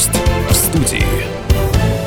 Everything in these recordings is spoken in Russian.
Гость в студии.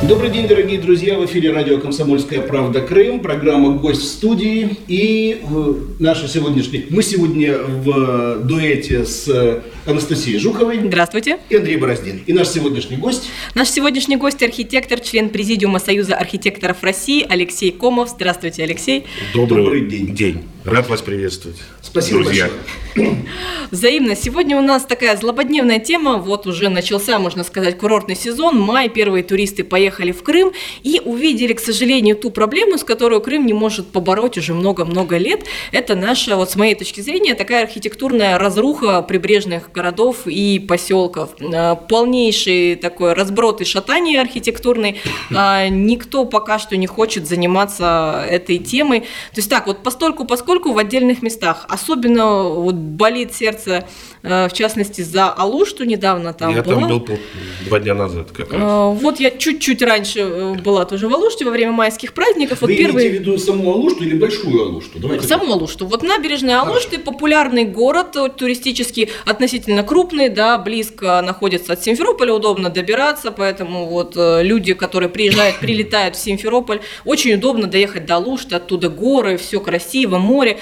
Добрый день, дорогие друзья! В эфире радио «Комсомольская правда. Крым», программа «Гость в студии». И э, наша сегодняшняя... Мы сегодня в э, дуэте с э, Анастасией Жуховой. Здравствуйте. И Андрей Бороздин. И наш сегодняшний гость... Наш сегодняшний гость – архитектор, член Президиума Союза архитекторов России Алексей Комов. Здравствуйте, Алексей. Добрый, Добрый день. день. Рад вас приветствовать. Спасибо друзья. большое. Взаимно. Сегодня у нас такая злободневная тема. Вот уже начался, можно сказать, курортный сезон. Май. Первые туристы поехали в Крым и увидели, к сожалению, ту проблему, с которой Крым не может побороть уже много-много лет. Это наша, вот с моей точки зрения, такая архитектурная разруха прибрежных городов и поселков. А, полнейший такой разброд и шатание архитектурный. А, никто пока что не хочет заниматься этой темой. То есть так, вот постольку, поскольку в отдельных местах. Особенно вот болит сердце, в частности, за Алушту недавно там Я была. там был два дня назад как раз. Вот я чуть-чуть раньше э, была тоже в Алуште во время майских праздников. Вы вот имеете в виду саму Алушту или большую Алушту? Давайте саму Алушту. Вот набережная Алушты популярный город, туристический, относительно крупный, да, близко находится от Симферополя, удобно добираться, поэтому вот э, люди, которые приезжают, прилетают в Симферополь, очень удобно доехать до Алушты, оттуда горы, все красиво, море.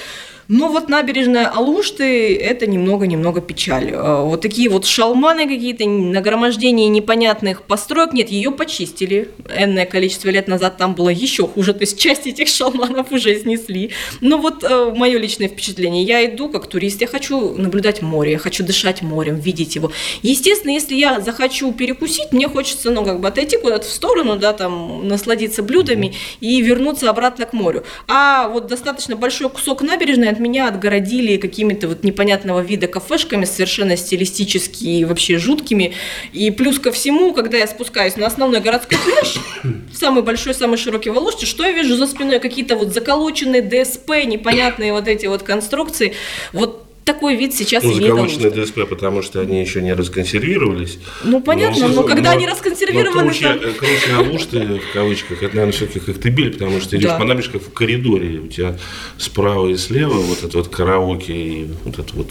Но вот набережная Алушты – это немного-немного печаль. Э, вот такие вот шалманы какие-то, нагромождение непонятных построек. Нет, ее почистили. Энное количество лет назад там было еще хуже. То есть часть этих шалманов уже снесли. Но вот э, мое личное впечатление. Я иду как турист, я хочу наблюдать море, я хочу дышать морем, видеть его. Естественно, если я захочу перекусить, мне хочется, ну, как бы отойти куда-то в сторону, да, там, насладиться блюдами и вернуться обратно к морю. А вот достаточно большой кусок набережной меня отгородили какими-то вот непонятного вида кафешками, совершенно стилистически и вообще жуткими. И плюс ко всему, когда я спускаюсь на основной городской пляж, самый большой, самый широкий в Алуште, что я вижу за спиной? Какие-то вот заколоченные ДСП, непонятные вот эти вот конструкции. Вот такой вид сейчас ну, заколоченные ДСП, потому что они еще не расконсервировались. Ну, понятно, но, но когда но, они расконсервированы... Но круче, там... круче Алушты, в кавычках, это, наверное, все-таки Коктебель, потому что идешь да. по набережной как в коридоре, у тебя справа и слева вот это вот караоке и вот эта вот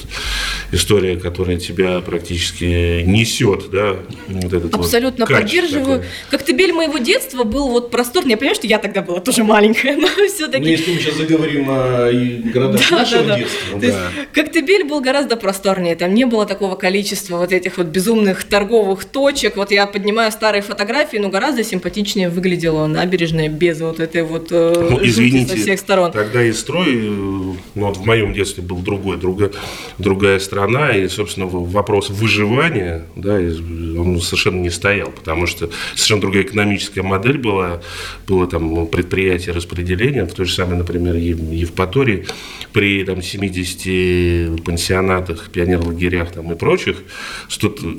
история, которая тебя практически несет, да, вот этот Абсолютно вот поддерживаю. Такой. Коктебель моего детства был вот просторный. Я понимаю, что я тогда была тоже маленькая, но все-таки... Ну, если мы сейчас заговорим о городах да, нашего да, детства. Да. Коктебель Коктебель был гораздо просторнее, там не было такого количества вот этих вот безумных торговых точек. Вот я поднимаю старые фотографии, но гораздо симпатичнее выглядела набережная без вот этой вот э, ну, извините, со всех сторон. Тогда и строй, э, ну, вот в моем детстве был другой, другая, другая страна, и, собственно, вопрос выживания, да, он совершенно не стоял, потому что совершенно другая экономическая модель была, было там предприятие распределения, в той же самой, например, Евпатории, при там 70 пансионатах, пионерлагерях там, и прочих,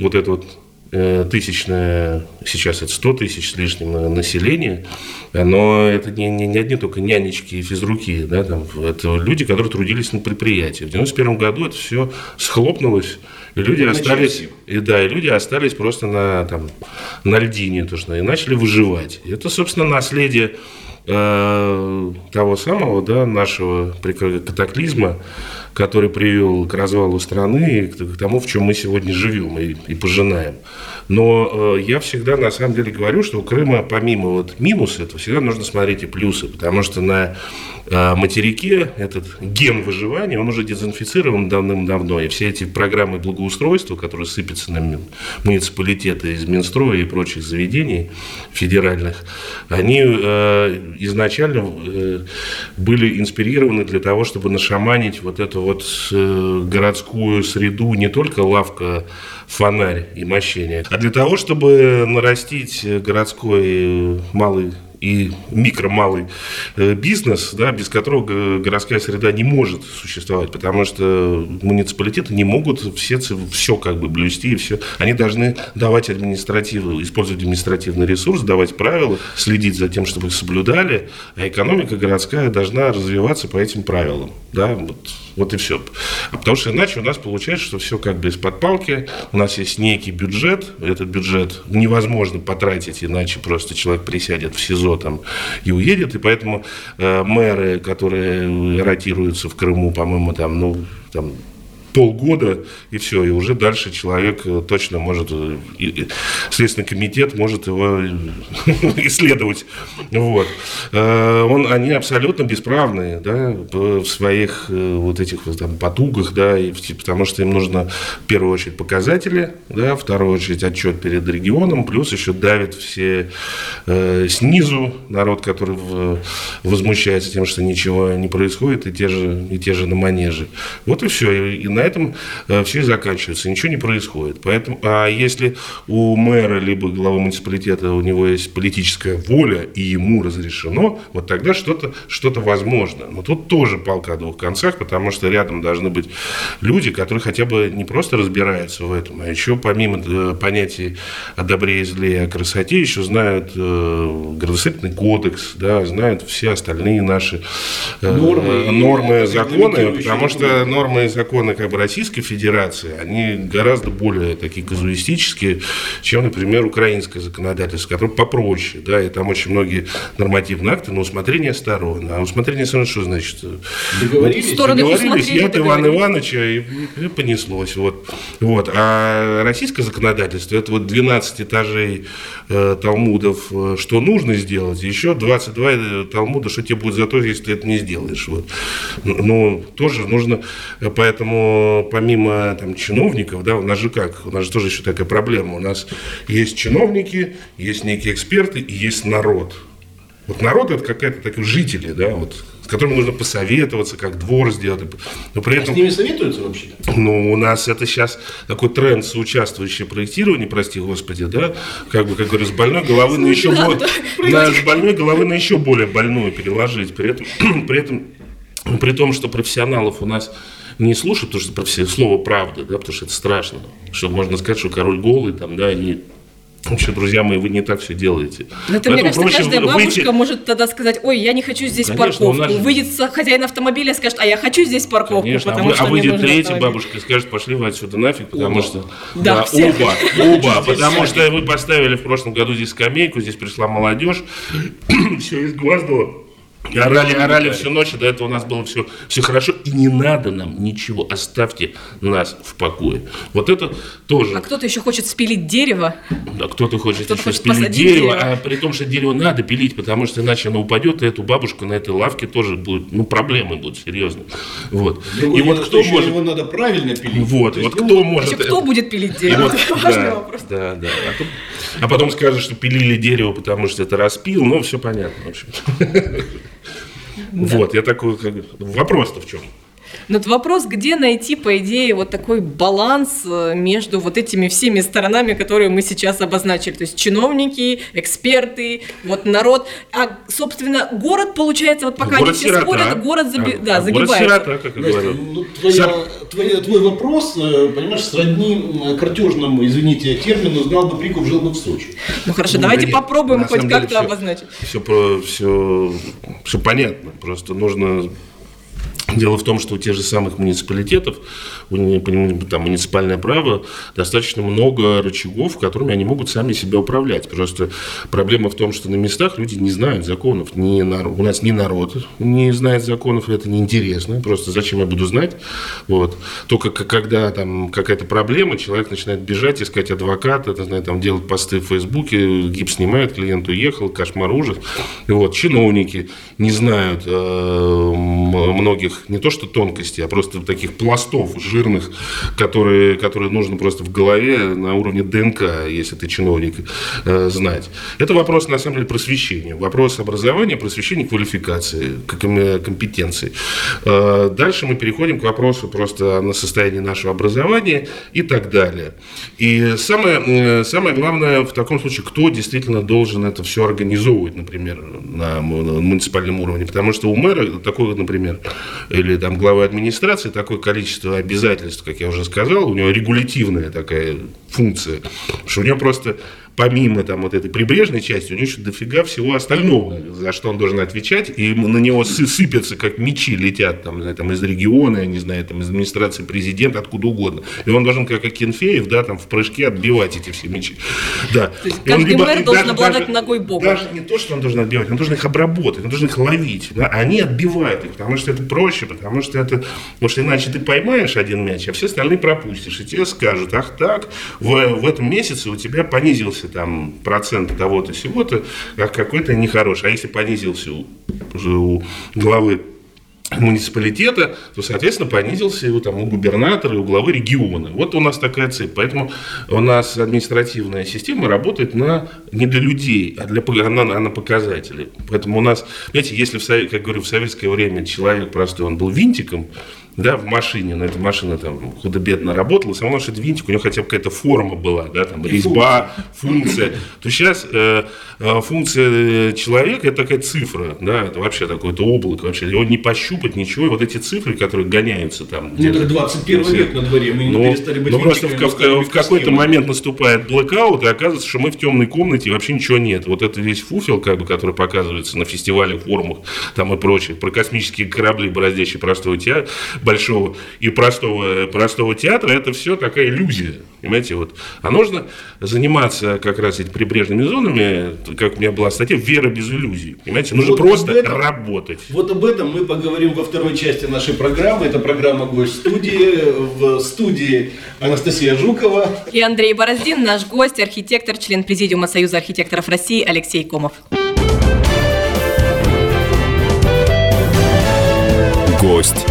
вот это вот э, тысячное, сейчас это 100 тысяч с лишним э, населения, но это не, не, не одни только нянечки и физруки, да, там, это люди, которые трудились на предприятии. В 91 году это все схлопнулось, и люди остались, и, да, и люди остались просто на, там, на льдине, то, что, и начали выживать. И это, собственно, наследие э, того самого, да, нашего катаклизма, который привел к развалу страны и к тому, в чем мы сегодня живем и, и пожинаем. Но э, я всегда на самом деле говорю, что у Крыма помимо вот минуса этого всегда нужно смотреть и плюсы, потому что на э, материке этот ген выживания, он уже дезинфицирован давным-давно, и все эти программы благоустройства, которые сыпятся на муниципалитеты из Минстроя и прочих заведений федеральных, они э, изначально э, были инспирированы для того, чтобы нашаманить вот эту вот э, городскую среду не только лавка фонарь и мощение, а для того, чтобы нарастить городской малый и микро-малый э, бизнес, да, без которого городская среда не может существовать, потому что муниципалитеты не могут все, все как бы блюсти, и все. Они должны давать административную, использовать административный ресурс, давать правила, следить за тем, чтобы их соблюдали, а экономика городская должна развиваться по этим правилам. Да, вот, вот и все. Потому что иначе у нас получается, что все как бы из-под палки, у нас есть некий бюджет, этот бюджет невозможно потратить, иначе просто человек присядет в СИЗО там и уедет, и поэтому э, мэры, которые ротируются в Крыму, по-моему, там, ну, там полгода, и все, и уже дальше человек э, точно может, э, Следственный комитет может его исследовать. Вот. Он, они абсолютно бесправные, да, в своих вот этих там, потугах, да, и, потому что им нужно в первую очередь показатели, да, в вторую очередь отчет перед регионом, плюс еще давят все э, снизу народ, который в, возмущается тем, что ничего не происходит, и те же, и те же на манеже. Вот и все. И, и этом э, все заканчивается. Ничего не происходит. Поэтому, а если у мэра либо главы муниципалитета у него есть политическая воля, и ему разрешено, вот тогда что-то что возможно. Но тут тоже палка о двух концах, потому что рядом должны быть люди, которые хотя бы не просто разбираются в этом, а еще помимо э, понятий о добре и зле, о красоте, еще знают э, градостроительный кодекс, да, знают все остальные наши нормы, нормы законы, потому что нормы и законы как бы Российской Федерации, они гораздо более такие казуистические, чем, например, украинское законодательство, которое попроще, да, и там очень многие нормативные акты на усмотрение сторон. А усмотрение сторон что значит? Договорились? Стороны договорились, я от Ивана Ивановича, и, и понеслось. Вот. Вот. А российское законодательство, это вот 12 этажей э, талмудов, э, что нужно сделать, еще 22 э, талмуда, что тебе будет за то, если ты это не сделаешь. Вот. Ну, тоже нужно, э, помимо там, чиновников, да, у нас же как, у нас же тоже еще такая проблема, у нас есть чиновники, есть некие эксперты и есть народ. Вот народ это какая-то такие жители, да, вот которым нужно посоветоваться, как двор сделать. Но при этом, а с ними советуются вообще? Ну, у нас это сейчас такой тренд соучаствующее проектирование, прости господи, да, как бы, как говорю, с больной головы на еще, более, на, с больной головы на еще более больную переложить. При этом, при этом, при том, что профессионалов у нас не слушают, потому что слово правда, да, потому что это страшно, что можно сказать, что король голый, там, да, и Вообще, друзья мои, вы не так все делаете. Ну, это, мне кажется, каждая бабушка выйти... может тогда сказать, ой, я не хочу здесь Конечно, парковку. Же... Выйдет хозяин автомобиля и скажет, а я хочу здесь парковку, Конечно, потому а, что А выйдет третья бабушка и скажет, пошли вы отсюда нафиг, потому оба. что... Да, да оба, оба, потому что вы поставили в прошлом году здесь скамейку, здесь пришла молодежь, все изгваздало. И орали, орали всю ночь, и до этого у нас было все, все хорошо, и не надо нам ничего, оставьте нас в покое. Вот это тоже. А кто-то еще хочет спилить дерево. Да, кто-то хочет кто еще хочет спилить дерево, дерево, а при том, что дерево надо пилить, потому что иначе оно упадет, и эту бабушку на этой лавке тоже будет, ну, проблемы будут серьезные. Вот. Другое и вот кто может... его надо правильно пилить. Вот, вот кто может... Кто будет пилить дерево? Вот, это важный да, вопрос. Да, да. А, то, а потом скажут, что пилили дерево, потому что это распил, ну, все понятно, в общем. Вот, я такой, вопрос-то в чем? Но вот вопрос, где найти, по идее, вот такой баланс э, между вот этими всеми сторонами, которые мы сейчас обозначили. То есть чиновники, эксперты, вот народ. А, собственно, город, получается, вот пока город они все спорят, город заби... а, да, а загибается. Город сирота, как я говорю. Ну, твоя, твой, твой вопрос, э, понимаешь, сродни картежному, извините, термину «знал бы Приков, жил бы в Сочи». Ну хорошо, ну, давайте нет, попробуем хоть как-то обозначить. Все, все, все понятно, просто нужно Дело в том, что у тех же самых муниципалитетов, там, муниципальное право, достаточно много рычагов, которыми они могут сами себя управлять. Просто проблема в том, что на местах люди не знают законов. Не у нас ни народ не знает законов, это неинтересно. Просто зачем я буду знать? Вот. Только когда там какая-то проблема, человек начинает бежать, искать адвоката, это, знаю, там, делать посты в Фейсбуке, гипс снимает, клиент уехал, кошмар, ужас. Вот. Чиновники не знают э, многих не то что тонкостей, а просто таких пластов жирных, которые, которые нужно просто в голове на уровне ДНК, если ты чиновник, э, знать. Это вопрос, на самом деле, просвещения. Вопрос образования, просвещения, квалификации, компетенции. Э, дальше мы переходим к вопросу просто на состояние нашего образования и так далее. И самое, э, самое главное в таком случае, кто действительно должен это все организовывать, например, на муниципальном уровне. Потому что у мэра такой, например, или там главы администрации такое количество обязательств, как я уже сказал, у него регулятивная такая функция, что у него просто помимо там вот этой прибрежной части, у него еще дофига всего остального, за что он должен отвечать, и на него сыпятся, как мечи летят там, там из региона, я не знаю, там из администрации президента, откуда угодно. И он должен, как Акинфеев, да, там в прыжке отбивать эти все мечи. Да. То есть каждый либо, мэр должен даже, обладать даже, ногой Бога. Даже не то, что он должен отбивать, он должен их обработать, он должен их ловить. Да? Они отбивают их, потому что это проще, потому что это, потому что иначе ты поймаешь один мяч, а все остальные пропустишь, и тебе скажут, ах так, в, в этом месяце у тебя понизился там процент того-то, всего-то, как какой-то нехороший. А если понизился у, у главы муниципалитета, то, соответственно, понизился его там у губернатора и у главы региона. Вот у нас такая цепь. Поэтому у нас административная система работает на, не для людей, а для, она, на показатели. Поэтому у нас, знаете, если, в, как говорю, в советское время человек простой, он был винтиком, да, в машине, но эта машина там худо-бедно работала, все равно, что это винтик, у него хотя бы какая-то форма была, да, там резьба, функция. То сейчас э, э функция человека это такая цифра, да, это вообще такое-то облако, вообще его не пощупать, ничего, и вот эти цифры, которые гоняются там. Ну, это 21 век на дворе, мы но, не перестали быть Но просто в, в, в какой-то момент наступает блэкаут, и оказывается, что мы в темной комнате, и вообще ничего нет. Вот это весь фуфел, как бы, который показывается на фестивалях, форумах там и прочее, про космические корабли, бороздящие простого театра, большого и простого, простого театра, это все такая иллюзия. Понимаете, вот. А нужно заниматься как раз этими прибрежными зонами, как у меня была статья, вера без иллюзий. Понимаете, нужно вот просто этом, работать. Вот об этом мы поговорим во второй части нашей программы. Это программа «Гость студии». В студии Анастасия Жукова. И Андрей Бороздин, наш гость, архитектор, член Президиума Союза архитекторов России Алексей Комов. Гость.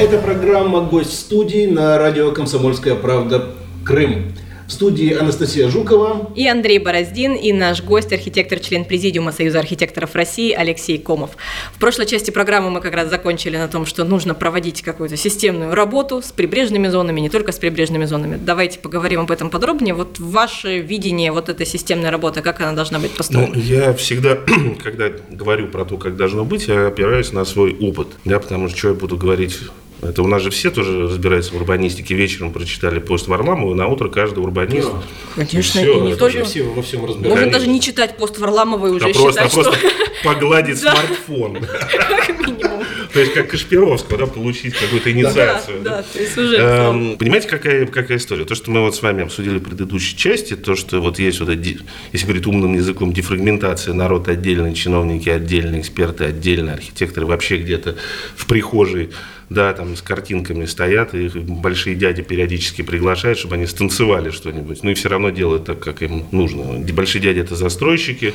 Это программа «Гость в студии» на радио «Комсомольская правда. Крым». В студии Анастасия Жукова. И Андрей Бороздин, и наш гость, архитектор, член Президиума Союза архитекторов России Алексей Комов. В прошлой части программы мы как раз закончили на том, что нужно проводить какую-то системную работу с прибрежными зонами, не только с прибрежными зонами. Давайте поговорим об этом подробнее. Вот ваше видение вот этой системной работы, как она должна быть построена? Ну, я всегда, когда говорю про то, как должно быть, я опираюсь на свой опыт. Да, потому что что я буду говорить это у нас же все тоже разбираются в урбанистике. Вечером прочитали пост Варламова, на утро каждый урбанист. Да, конечно, все, и не только все во всем разбираются. Можно даже не читать пост Варламова и уже а считать, просто, что... погладить смартфон. Как минимум. То есть как Кашпировского, да, получить какую-то инициацию. Да, да, то есть уже. Эм, понимаете, какая, какая история? То, что мы вот с вами обсудили в предыдущей части, то, что вот есть вот, если говорить умным языком, дефрагментация, народ отдельный, чиновники отдельные, эксперты отдельно, архитекторы вообще где-то в прихожей да, там с картинками стоят, и большие дяди периодически приглашают, чтобы они станцевали что-нибудь. Ну и все равно делают так, как им нужно. Большие дяди это застройщики,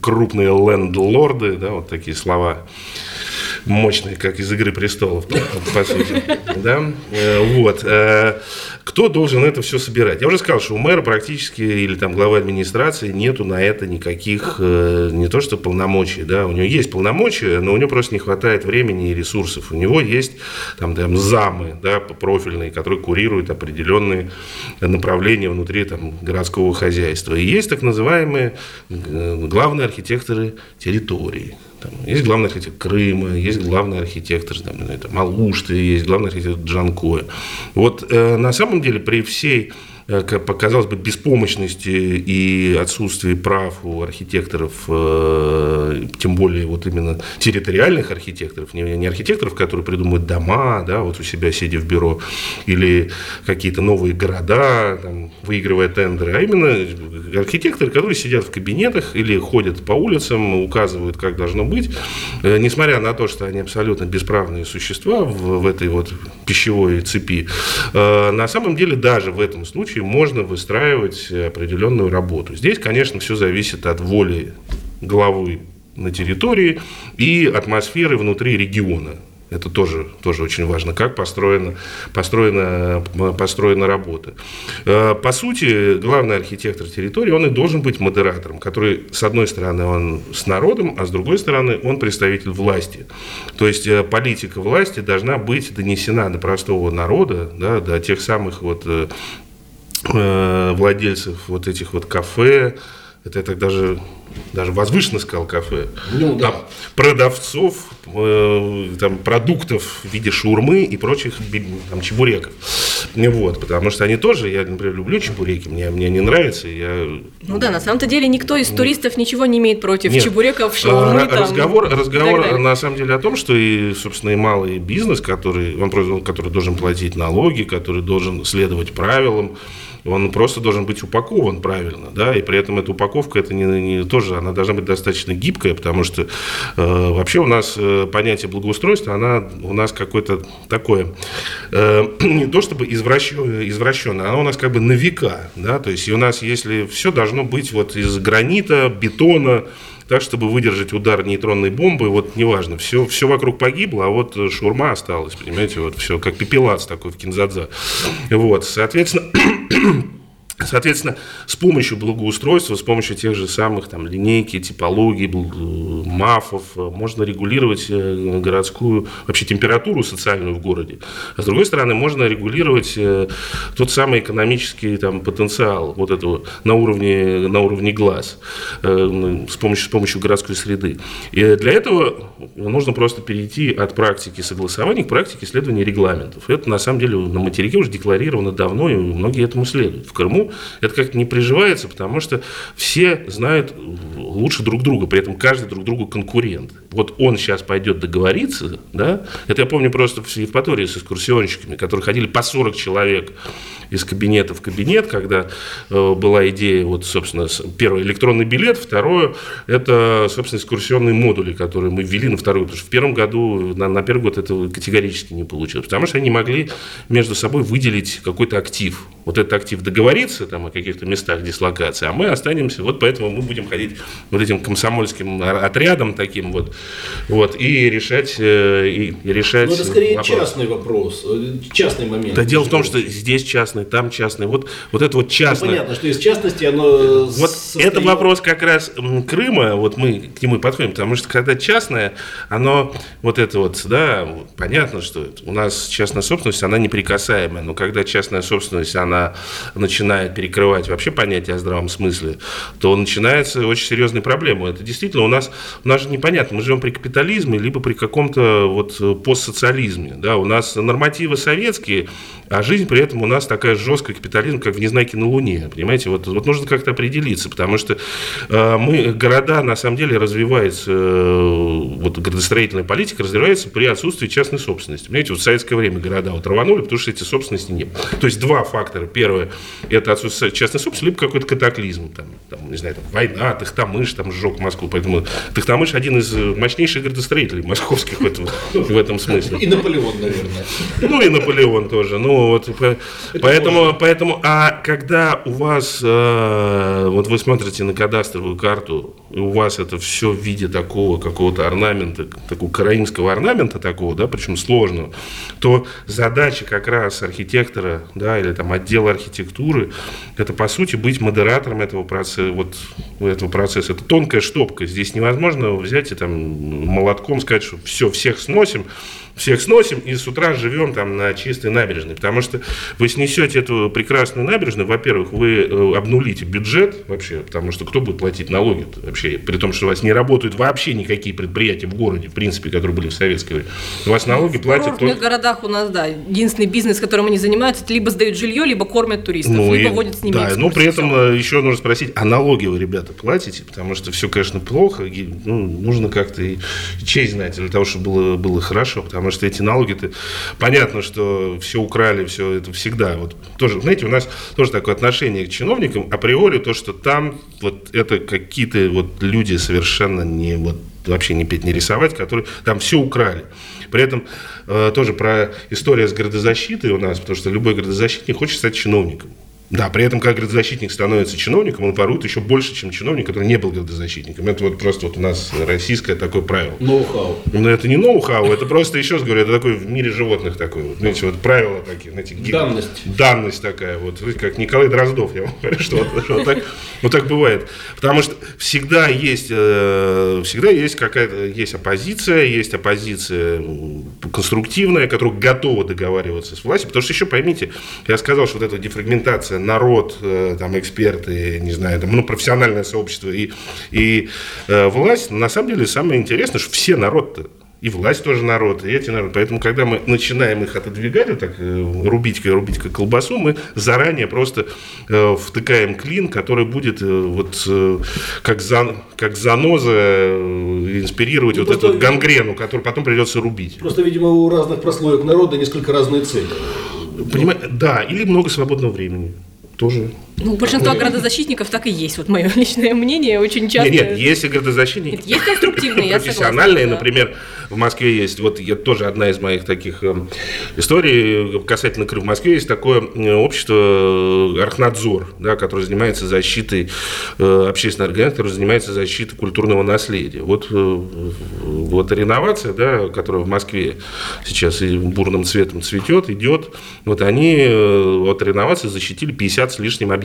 крупные лендлорды, да, вот такие слова мощные, как из «Игры престолов», по сути. Да? Э, вот. Э, кто должен это все собирать? Я уже сказал, что у мэра практически, или там главы администрации, нету на это никаких, э, не то что полномочий, да, у него есть полномочия, но у него просто не хватает времени и ресурсов. У него есть там, там замы, да, профильные, которые курируют определенные направления внутри там, городского хозяйства. И есть так называемые главные архитекторы территории. Там, есть главный архитектор Крыма, есть главный архитектор там, это, Малушты, есть главный архитектор Джанкоя. Вот э, на самом деле при всей Э, показалось бы, беспомощности и отсутствии прав у архитекторов, э, тем более вот именно территориальных архитекторов, не архитекторов, которые придумывают дома, да, вот у себя сидя в бюро, или какие-то новые города, там, выигрывая тендеры, а именно архитекторы, которые сидят в кабинетах или ходят по улицам, указывают, как должно быть, э, несмотря на то, что они абсолютно бесправные существа в, в этой вот пищевой цепи, на самом деле даже в этом случае случае можно выстраивать определенную работу. Здесь, конечно, все зависит от воли главы на территории и атмосферы внутри региона. Это тоже, тоже очень важно, как построена, построена, построена работа. Э, по сути, главный архитектор территории, он и должен быть модератором, который, с одной стороны, он с народом, а с другой стороны, он представитель власти. То есть э, политика власти должна быть донесена до простого народа, да, до тех самых вот э, владельцев вот этих вот кафе, это я так даже, даже возвышенно сказал кафе, ну, да. там, продавцов, э, там, продуктов в виде шаурмы и прочих там, чебуреков. Вот, потому что они тоже, я, например, люблю чебуреки, мне, мне не нравится, я... Ну да, на самом-то деле никто из туристов ничего не имеет против Нет. чебуреков, А, шаурмы там. разговор, и так разговор далее. на самом деле о том, что и, собственно, и малый бизнес, который, он, который должен платить налоги, который должен следовать правилам, он просто должен быть упакован правильно, да, и при этом эта упаковка, это не, не тоже, она должна быть достаточно гибкая, потому что э, вообще у нас э, понятие благоустройства, она у нас какое-то такое, э, не то чтобы извращенное, извращенное, оно у нас как бы на века, да, то есть и у нас, если все должно быть вот из гранита, бетона, так, чтобы выдержать удар нейтронной бомбы, вот неважно, все, все вокруг погибло, а вот э, шаурма осталась, понимаете, вот все, как пепелац такой в кинзадза. Вот, соответственно, Соответственно, с помощью благоустройства, с помощью тех же самых там, линейки, э, мафов, э, можно регулировать э, городскую, вообще температуру социальную в городе. А с другой стороны, можно регулировать э, тот самый экономический там, потенциал вот этого на уровне, на уровне глаз с, помощью, с помощью городской среды. И для этого нужно просто перейти от практики согласования к практике исследования регламентов. Это на самом деле на материке уже декларировано давно, и многие этому следуют. В Крыму это как-то не приживается, потому что все знают лучше друг друга, при этом каждый друг другу конкурент. Вот он сейчас пойдет договориться, да, это я помню просто в Евпатории с экскурсионщиками, которые ходили по 40 человек из кабинета в кабинет, когда э, была идея, вот, собственно, первое, электронный билет, второе, это, собственно, экскурсионные модули, которые мы ввели на второй, потому что в первом году, на, на первый год это категорически не получилось, потому что они могли между собой выделить какой-то актив. Вот этот актив договориться там о каких-то местах дислокации, а мы останемся, вот поэтому мы будем ходить вот этим комсомольским отрядом таким вот, вот и решать, э, и, и решать Ну, это скорее вопрос. частный вопрос, э, частный момент. Да дело в том, что здесь частный, там частный. Вот, вот это вот Ну, частное. понятно, что из частности оно Вот состоит- это вопрос как раз Крыма, вот мы к нему подходим, потому что когда частное, оно вот это вот, да, понятно, что у нас частная собственность, она неприкасаемая, но когда частная собственность, она начинает перекрывать вообще понятие о здравом смысле, то начинается очень серьезные проблемы. Это действительно у нас, у нас же непонятно, мы живем при капитализме, либо при каком-то вот э, постсоциализме, да, у нас нормативы советские, а жизнь при этом у нас такая жесткая капитализм, как в «Незнайке на Луне», понимаете, вот, вот нужно как-то определиться, потому что э, мы, города, на самом деле, развиваются, э, вот градостроительная политика развивается при отсутствии частной собственности. Понимаете, вот в советское время города вот рванули, потому что эти собственности не было. То есть два фактора. Первое, это отсутствие частной собственности, либо какой-то катаклизм, там, там, не знаю, там, война, Тахтамыш там сжег Москву, поэтому Тахтамыш один из мощнейших градостроителей московских в этом, в этом смысле. И Наполеон, наверное. Ну и Наполеон тоже. Ну вот по- поэтому, поэтому, а когда у вас, э, вот вы смотрите на кадастровую карту, у вас это все в виде такого какого-то орнамента, такого караимского орнамента такого, да, причем сложного, то задача как раз архитектора, да, или там отдела архитектуры, это по сути быть модератором этого процесса, вот этого процесса. Это тонкая штопка. Здесь невозможно взять и там молотком сказать, что все, всех сносим, всех сносим и с утра живем там на чистой набережной. Потому что вы снесете эту прекрасную набережную, во-первых, вы э, обнулите бюджет вообще, потому что кто будет платить налоги вообще, при том, что у вас не работают вообще никакие предприятия в городе, в принципе, которые были в советское время. У вас налоги В платят курортных только... городах у нас, да, единственный бизнес, которым они занимаются, это либо сдают жилье, либо кормят туристов, Ну, либо и- водят с ними да, но при экскурсии. этом Всё. э, еще нужно спросить, а налоги вы, ребята, платите? Потому что все, конечно, плохо, и, ну, нужно как-то и честь знать для того, чтобы было, было хорошо, потому что эти налоги-то, понятно, что все украли, все это всегда, вот тоже, знаете, у нас тоже такое отношение к чиновникам, априори то, что там вот это какие-то вот люди совершенно не вот вообще не петь, не рисовать, которые там все украли. При этом э, тоже про история с градозащитой у нас, потому что любой градозащитник хочет стать чиновником. Да, при этом, как градозащитник становится чиновником, он ворует еще больше, чем чиновник, который не был градозащитником. Это вот просто вот у нас российское такое правило. Ноу-хау. Но это не ноу-хау, это просто, еще раз говорю, это такой в мире животных такой, вот, знаете, вот правила такие, знаете, гиг- Данность. Данность такая, вот, знаете, как Николай Дроздов, я вам говорю, что вот, что вот так, вот так бывает. Потому что всегда есть, э, всегда есть какая-то, есть оппозиция, есть оппозиция конструктивная, которая готова договариваться с властью, потому что еще поймите, я сказал, что вот эта дефрагментация, народ, э, там, эксперты, не знаю, там, ну, профессиональное сообщество и, и э, власть, на самом деле самое интересное, что все народ-то и власть тоже народ, и эти народ. Поэтому, когда мы начинаем их отодвигать, вот так, э, рубить, рубить как колбасу, мы заранее просто э, втыкаем клин, который будет э, вот э, как, за, как заноза э, инспирировать Ну, вот эту гангрену, которую потом придется рубить. Просто, видимо, у разных прослоек народа несколько разные цели. Понимаете? Да, или много свободного времени. Тоже. Ну, у большинства градозащитников так и есть. Вот мое личное мнение очень часто. Нет, нет, есть и градозащитники. Нет, есть конструктивные, я профессиональные, согласна, да. например, в Москве есть, вот я тоже одна из моих таких эм, историй касательно Крыма. В Москве есть такое э, общество э, Архнадзор, да, которое занимается защитой, э, общественной организации, которое занимается защитой культурного наследия. Вот, э, вот реновация, да, которая в Москве сейчас и бурным цветом цветет, идет, вот они э, от реновации защитили 50 с лишним объектов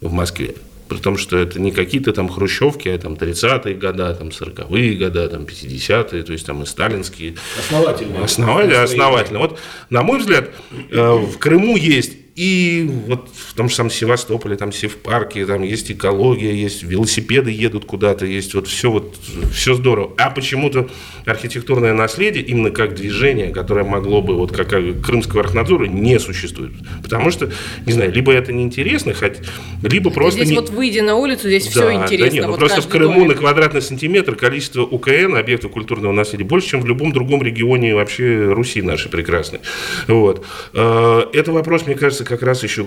в Москве. При том, что это не какие-то там хрущевки, а там 30-е года, там 40-е года, там 50-е, то есть там и сталинские. Основательные. Основательно, Свои. основательно. Вот, на мой взгляд, э, в Крыму есть и вот в том же самом Севастополе, там Севпарке, там есть экология, есть велосипеды едут куда-то, есть вот все вот, все здорово. А почему-то архитектурное наследие, именно как движение, которое могло бы, вот как крымского архнадзора, не существует. Потому что, не знаю, либо это неинтересно, хоть, либо просто Здесь не... вот выйдя на улицу, здесь все Да, интересно. Да нет, ну вот просто в Крыму домик. на квадратный сантиметр количество УКН, объектов культурного наследия, больше, чем в любом другом регионе вообще Руси нашей прекрасной. Вот. Э, Это вопрос, мне кажется, как раз еще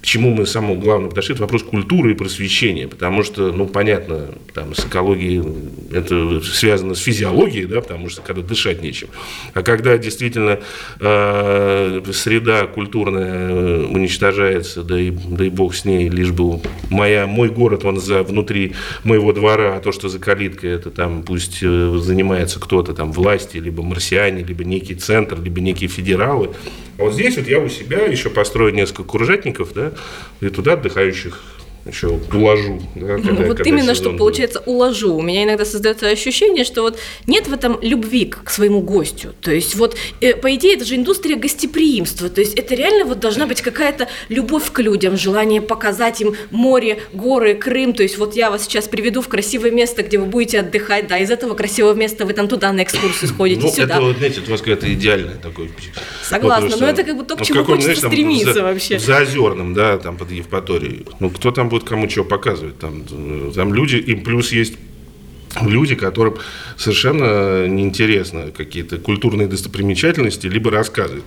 к чему мы самому главному подошли, это вопрос культуры и просвещения, потому что, ну, понятно, там, с экологией это связано с физиологией, да, потому что когда дышать нечем. А когда действительно э, среда культурная э, уничтожается, да и, да и бог с ней, лишь бы моя, мой город, он за, внутри моего двора, а то, что за калиткой, это там пусть э, занимается кто-то там власти, либо марсиане, либо некий центр, либо некие федералы. А вот здесь вот я у себя еще построю несколько кружатников, да, и туда отдыхающих еще уложу. Да, когда- вот когда именно, что будет. получается уложу. У меня иногда создается ощущение, что вот нет в этом любви к своему гостю. То есть вот, э, по идее, это же индустрия гостеприимства. То есть это реально вот должна быть какая-то любовь к людям, желание показать им море, горы, Крым. То есть вот я вас сейчас приведу в красивое место, где вы будете отдыхать. Да, из этого красивого места вы там туда на экскурсию сходите, Ну, сюда. это, вот, знаете, это у вас какое-то идеальное такое. Согласна, вопрос, но это как бы то, к ну, чему хочется стремиться за- вообще. В Заозерном, да, там под Евпаторией. Ну, кто там будет кому чего показывать? Там, там люди, и плюс есть люди, которым совершенно неинтересно какие-то культурные достопримечательности, либо рассказы.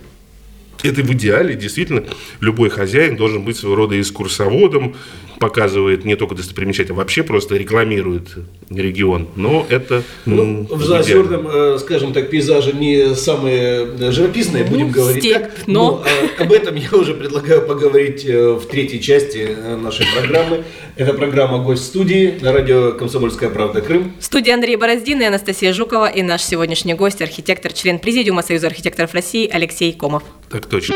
Это в идеале, действительно, любой хозяин должен быть своего рода экскурсоводом, показывает не только достопримечательности, а вообще просто рекламирует регион. Но это Ну, м, в. Заозерном, э, скажем так, пейзажи не самые э, живописные, Ну, будем говорить степь, так. но. Ну, а об этом я уже предлагаю поговорить э, в третьей части нашей программы. Это программа «Гость студии» на радио «Комсомольская правда. Крым». В студии Андрей Бороздин и Анастасия Жукова и наш сегодняшний гость, архитектор, член Президиума Союза архитекторов России Алексей Комов. Так точно.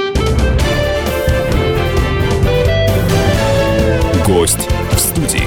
Гость в студии.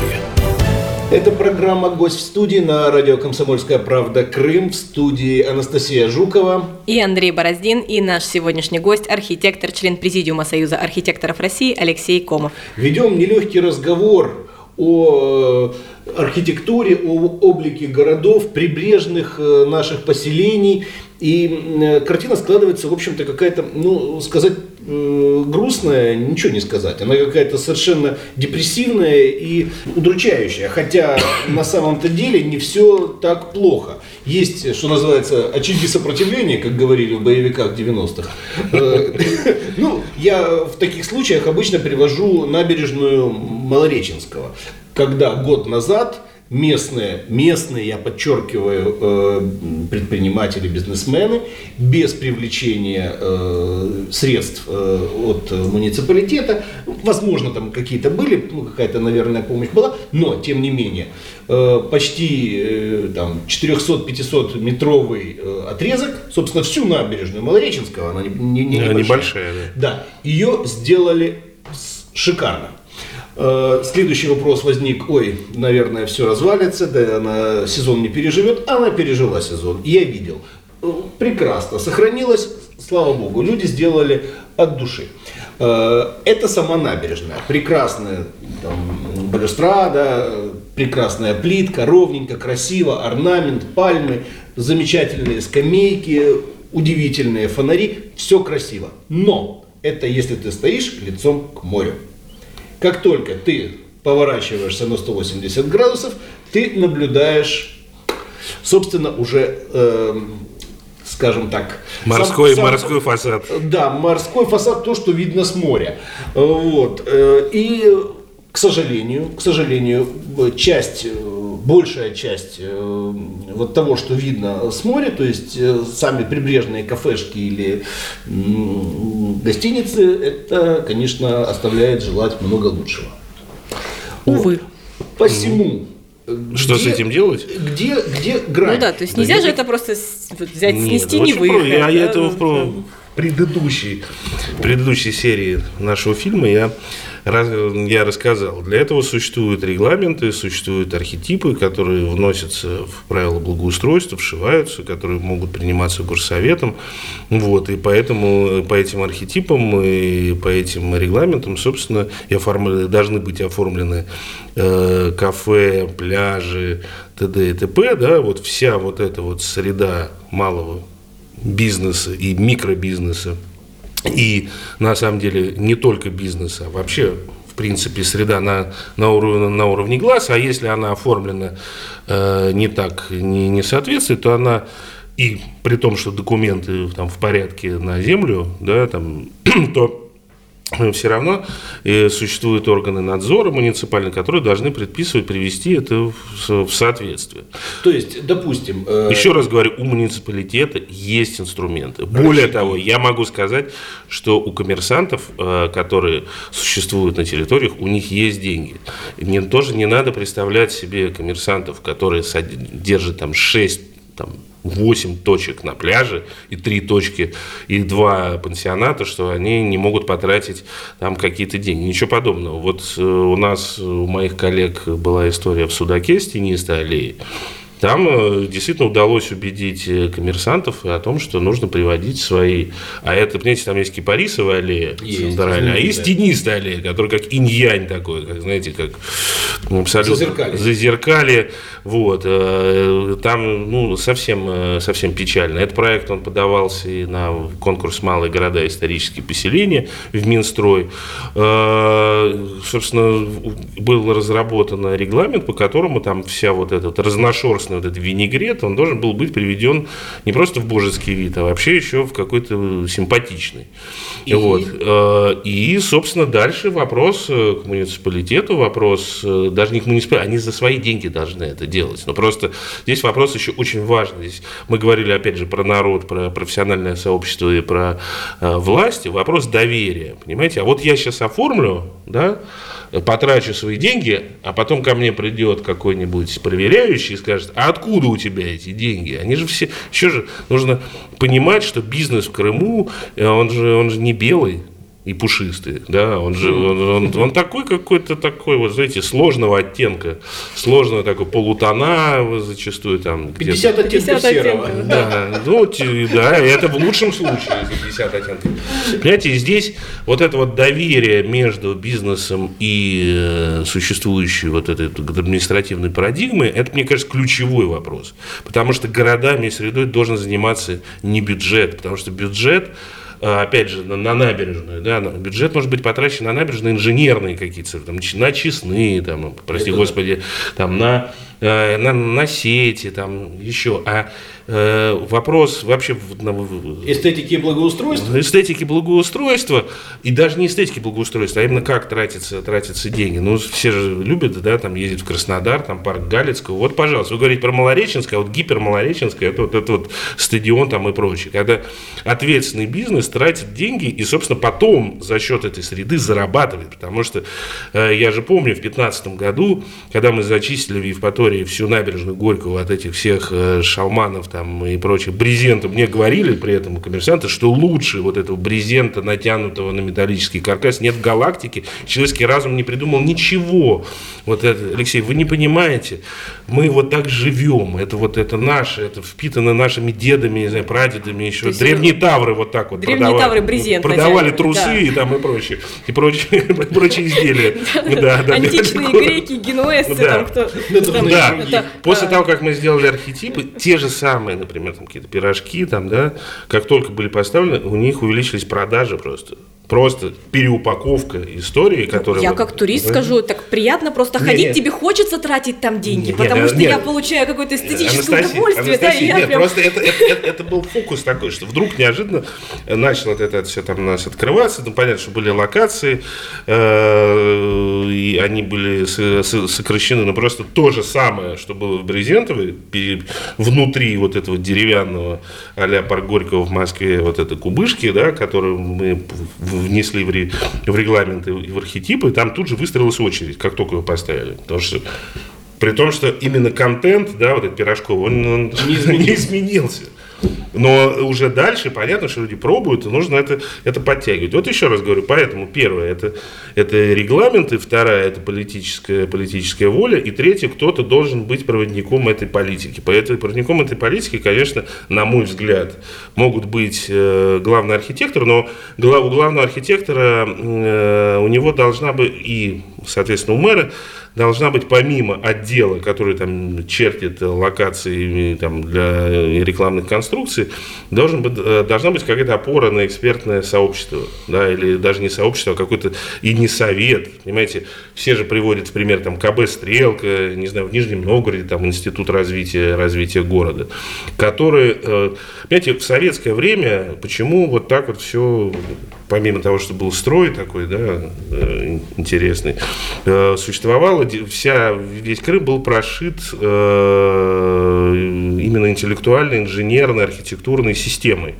Это программа «Гость в студии» на радио «Комсомольская правда. Крым». В студии Анастасия Жукова. И Андрей Бороздин и наш сегодняшний гость, архитектор, член Президиума Союза архитекторов России Алексей Комов. Ведем нелегкий разговор о э, архитектуре, о облике городов, прибрежных э, наших поселений. И э, картина складывается, в общем-то, какая-то, ну, сказать э, грустная, ничего не сказать. Она какая-то совершенно депрессивная и удручающая. Хотя на самом-то деле не все так плохо. Есть, что называется, очаги сопротивления, как говорили в боевиках 90-х. Э, Ну, я в таких случаях обычно привожу набережную Малореченского, когда год назад местные, местные, я подчеркиваю, э, предприниматели, бизнесмены, без привлечения э, средств э, от муниципалитета, возможно, там какие-то были, ну, какая-то, наверное, помощь была, но, тем не менее, почти там 400-500 метровый отрезок, собственно, всю набережную Малореченского, она не, не- не небольшая. небольшая, Да, ее сделали шикарно. Э, Следующий вопрос возник, ой, наверное, все развалится, да она сезон не переживет. Она пережила сезон, я видел. Э, Прекрасно, сохранилось, слава богу, люди сделали от души. Э, Это сама набережная, прекрасная там, балюстрада, прекрасная плитка, ровненько, красиво, орнамент, пальмы, замечательные скамейки, удивительные фонари, все красиво. Но это если ты стоишь лицом к морю. Как только ты поворачиваешься на 180 градусов, ты наблюдаешь, собственно, уже, э, скажем так, Морской, сам- сам- морской фасад. да, морской фасад, то, что видно с моря. Вот. э, И, к сожалению, к сожалению, часть, э, большая часть э, вот того, что видно с моря, то есть э, сами прибрежные кафешки или гостиницы, это, конечно, оставляет желать много лучшего. Увы. Посему. Что с этим делать? Где, где грань? Ну да, то есть нельзя Да же нет. это просто взять, Нет, снести, ну не выехать. Я, я да, этого в про- предыдущей, предыдущей серии нашего фильма я, я рассказал. Для этого существуют регламенты, существуют архетипы, которые вносятся в правила благоустройства, вшиваются, которые могут приниматься горсоветом. Вот, и поэтому по этим архетипам и по этим регламентам, собственно, и оформлены- должны быть оформлены э, кафе, пляжи, т.д. и т.п. Да, вот вся вот эта вот среда малого бизнеса и микробизнеса, и на самом деле не только бизнеса, а вообще в принципе среда на, на, уровне, на уровне глаз, а если она оформлена э, не так, не, не соответствует, то она и при том, что документы там в порядке на землю, да, там, то все равно э, существуют органы надзора муниципальные, которые должны предписывать, привести это в, со- в соответствие. То есть, допустим... э, Еще раз говорю, у муниципалитета есть инструменты. Более того, я могу сказать, что у коммерсантов, э, которые существуют на территориях, у них есть деньги. Не, тоже не надо представлять себе коммерсантов, которые держат там 6 там, 8 точек на пляже и 3 точки и 2 пансионата, что они не могут потратить там какие-то деньги. Ничего подобного. Вот э, у нас, у моих коллег была история в Судаке с тенистой аллеей. Там э, действительно удалось убедить э, коммерсантов о том, что нужно приводить свои... А это, понимаете, там есть кипарисовая аллея Есть, центральная, а есть знаменитая. тенистая аллея, которая как инь-янь такой, как, знаете, как ну, абсолютно... Зазеркалье. Зазеркалье. Вот. э, Там, ну, совсем, совсем печально. Этот проект, он подавался и на конкурс «Малые города. Исторические поселения» в Минстрой. Собственно, был разработан регламент, по которому там вся вот этот разношерстный вот этот винегрет, он должен был быть приведен не просто в божеский вид, а вообще еще в какой-то симпатичный. И? Вот. Э, И, собственно, дальше вопрос э, к муниципалитету, вопрос э, даже не к муниципалитету, они за свои деньги должны это делать. Но просто здесь вопрос еще очень важный. Здесь мы говорили, опять же, про народ, про профессиональное сообщество и про власти. Вопрос доверия, понимаете? А вот я сейчас оформлю, да, потрачу свои деньги, а потом ко мне придет какой-нибудь проверяющий и скажет, а откуда у тебя эти деньги? Они же все, еще же нужно понимать, что бизнес в Крыму, э, он же, он же не белый и пушистый, да, он же, он, он- он такой какой-то такой, вот знаете, сложного оттенка, сложного такой полутона зачастую там где-то. 50 оттенков 50 серого. оттенков, Да, ну, да, это в лучшем случае, за 50 оттенков. Понимаете, здесь вот это вот доверие между бизнесом и э, существующей вот этой административной парадигмой, это, мне кажется, ключевой вопрос. Потому что городами и средой должен заниматься не бюджет, потому что бюджет опять же, на, на набережную, да, бюджет может быть потрачен на набережные инженерные какие-то, там, на честные, там, прости Это господи, там, на, э, на, на сети, там, еще. А вопрос вообще Эстетики и благоустройства. эстетики благоустройства, и даже не эстетики благоустройства, а именно как тратятся, тратятся деньги. Ну, все же любят, да, там ездить в Краснодар, там парк Галицкого. Вот, пожалуйста, вы говорите про Малореченское, а вот гипермалореченское, это вот это вот стадион там и прочее. Когда ответственный бизнес тратит деньги и, собственно, потом за счет этой среды зарабатывает. Потому что э, я же помню в 2015 году, когда мы зачистили в Евпатории всю набережную Горького от этих всех э, шалманов там и прочих брезентов. Мне говорили при этом коммерсанты, что лучше вот этого брезента, натянутого на металлический каркас, нет в галактике. Человеческий разум не придумал ничего. Вот это, Алексей, вы не понимаете, мы вот так живем. Это вот это наше, это впитано нашими дедами, не знаю, прадедами еще. есть Древние тавры вот так вот Древние продавали. тавры брезент Продавали натягивали, трусы да. и там и прочее. И прочие, прочие изделия. Античные греки, генуэзцы, там кто... Там, это, после а, того, как мы сделали архетипы, те же самые, например, там какие-то пирожки, там, да, как только были поставлены, у них увеличились продажи просто. Просто переупаковка истории, которая... Я как турист да. скажу, так приятно просто Не, ходить, не. тебе хочется тратить там деньги, Не, потому не, что не. я получаю какое-то эстетическое Анастасия, удовольствие, да, Анастасия, я нет, прям... просто это, это, это- это был фокус такой, что вдруг неожиданно начало вот это все там у нас открываться, ну, понятно, что были локации, э, и они были сокращены, но просто то же самое, что было в Брезентовой, внутри вот этого деревянного а-ля парк Горького в Москве, вот это кубышки, да, которую мы внесли в, ре- в регламенты и в архетипы, там тут же выстроилась очередь, как только его поставили. Потому что при том, что именно контент, да, вот этот пирожковый, он, он не, изменился. Но уже дальше понятно, что люди пробуют, и нужно это, это подтягивать. Вот еще раз говорю, поэтому первое это, это регламенты, вторая это политическая, политическая воля, и третье, кто-то должен быть проводником этой политики. Поэтому проводником этой политики, конечно, на мой взгляд, могут быть э, главный архитектор, но гла- у главного архитектора э, у него должна быть и, соответственно, у мэра должна быть помимо отдела, который там чертит локации там, для рекламных конструкций, должен быть, э, должна быть какая-то опора на экспертное сообщество, да, или даже не сообщество, а какой-то и не совет, понимаете, все же приводят в пример там КБ Стрелка, не знаю, в Нижнем Новгороде там Институт развития, развития города, которые, э, понимаете, в советское время почему вот так вот все помимо того, что был строй такой, да, э, интересный, э, существовала вся, весь Крым был прошит э, именно интеллектуальной, инженерной, архитектурной системой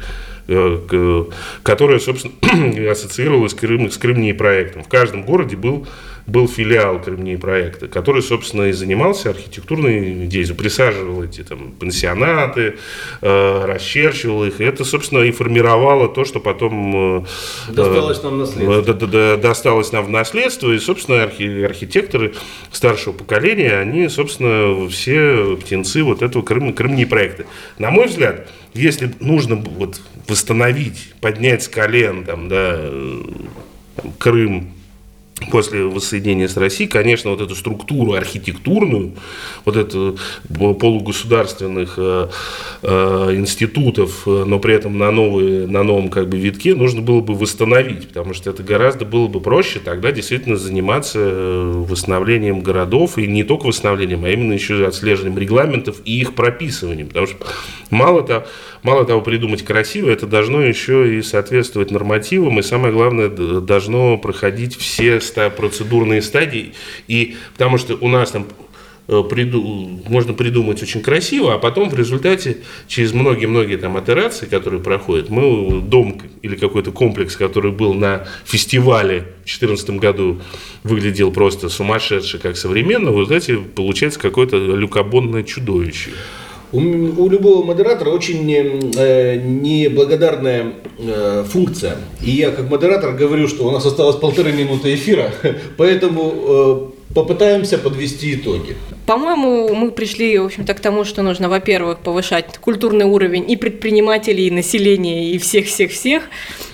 которая, собственно, ассоциировалась с, Крым, с Крымней проектом. В каждом городе был, был филиал Крымней проекта, который, собственно, и занимался архитектурной деятельностью, присаживал эти там, пансионаты, э, расчерчивал их, и это, собственно, и формировало то, что потом... э, Досталось нам в наследство. э, досталось нам в наследство, и, собственно, архи- архитекторы старшего поколения, они, собственно, все птенцы вот этого Крым, Крымней проекта. На мой взгляд, если нужно вот восстановить, поднять с колен там, да, там, Крым после воссоединения с Россией, конечно, вот эту структуру архитектурную, вот эту полугосударственных э, э, институтов, э, но при этом на, новые, на новом как бы витке нужно было бы восстановить, потому что это гораздо было бы проще тогда действительно заниматься э, восстановлением городов, и не только восстановлением, а именно еще отслеживанием регламентов и их прописыванием, потому что мало того, мало того придумать красиво, это должно еще и соответствовать нормативам, и самое главное, должно проходить все ста- процедурные стадии, и потому что у нас там э, приду- можно придумать очень красиво, а потом в результате через многие-многие там итерации, которые проходят, мы дом к- или какой-то комплекс, который был на фестивале в 2014 году, выглядел просто сумасшедше, как современно, вот эти получается какое-то люкобонное чудовище. У, у любого модератора очень э, неблагодарная э, функция. И я как модератор говорю, что у нас осталось полторы минуты эфира, поэтому э, попытаемся подвести итоги. По-моему, мы пришли, в общем-то, к тому, что нужно, во-первых, повышать культурный уровень и предпринимателей, и населения, и всех-всех-всех,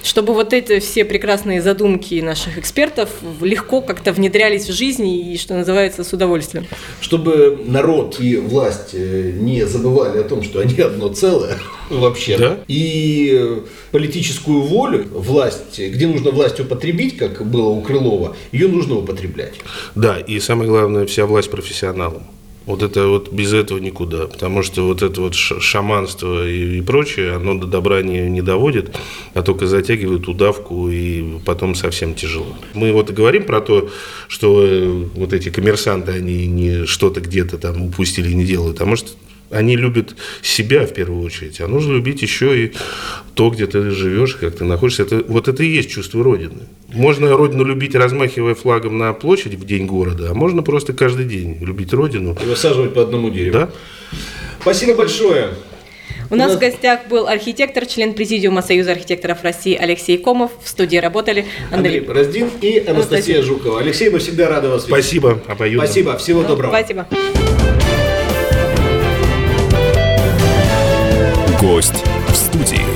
чтобы вот эти все прекрасные задумки наших экспертов легко как-то внедрялись в жизнь и, что называется, с удовольствием. Чтобы народ и власть э, не забывали о том, что они одно целое вообще. Да. И политическую волю, власть, где нужно власть употребить, как было у Крылова, ее нужно употреблять. Да, и самое главное, вся власть профессионалам. Вот это вот без этого никуда, потому что вот это вот шаманство и, и прочее, оно до добра не, не доводит, а только затягивает удавку и потом совсем тяжело. Мы вот говорим про то, что э, вот эти коммерсанты, они не что-то где-то там упустили, не делают, а может они любят себя в первую очередь, а нужно любить еще и то, где ты живешь, как ты находишься. Это, вот это и есть чувство Родины. Можно Родину любить, размахивая флагом на площади в день города, а можно просто каждый день любить Родину. И высаживать по одному дереву. Да? Спасибо большое. У нас нас- в гостях был архитектор, член Президиума Союза архитекторов России Алексей Комов. В студии работали Андрей Андрей. Бороздин и Анастасия Анастасия. Жукова. Алексей, мы всегда рады вас видеть. Спасибо, обоюдно. Спасибо, всего доброго. Спасибо. Гость в студии.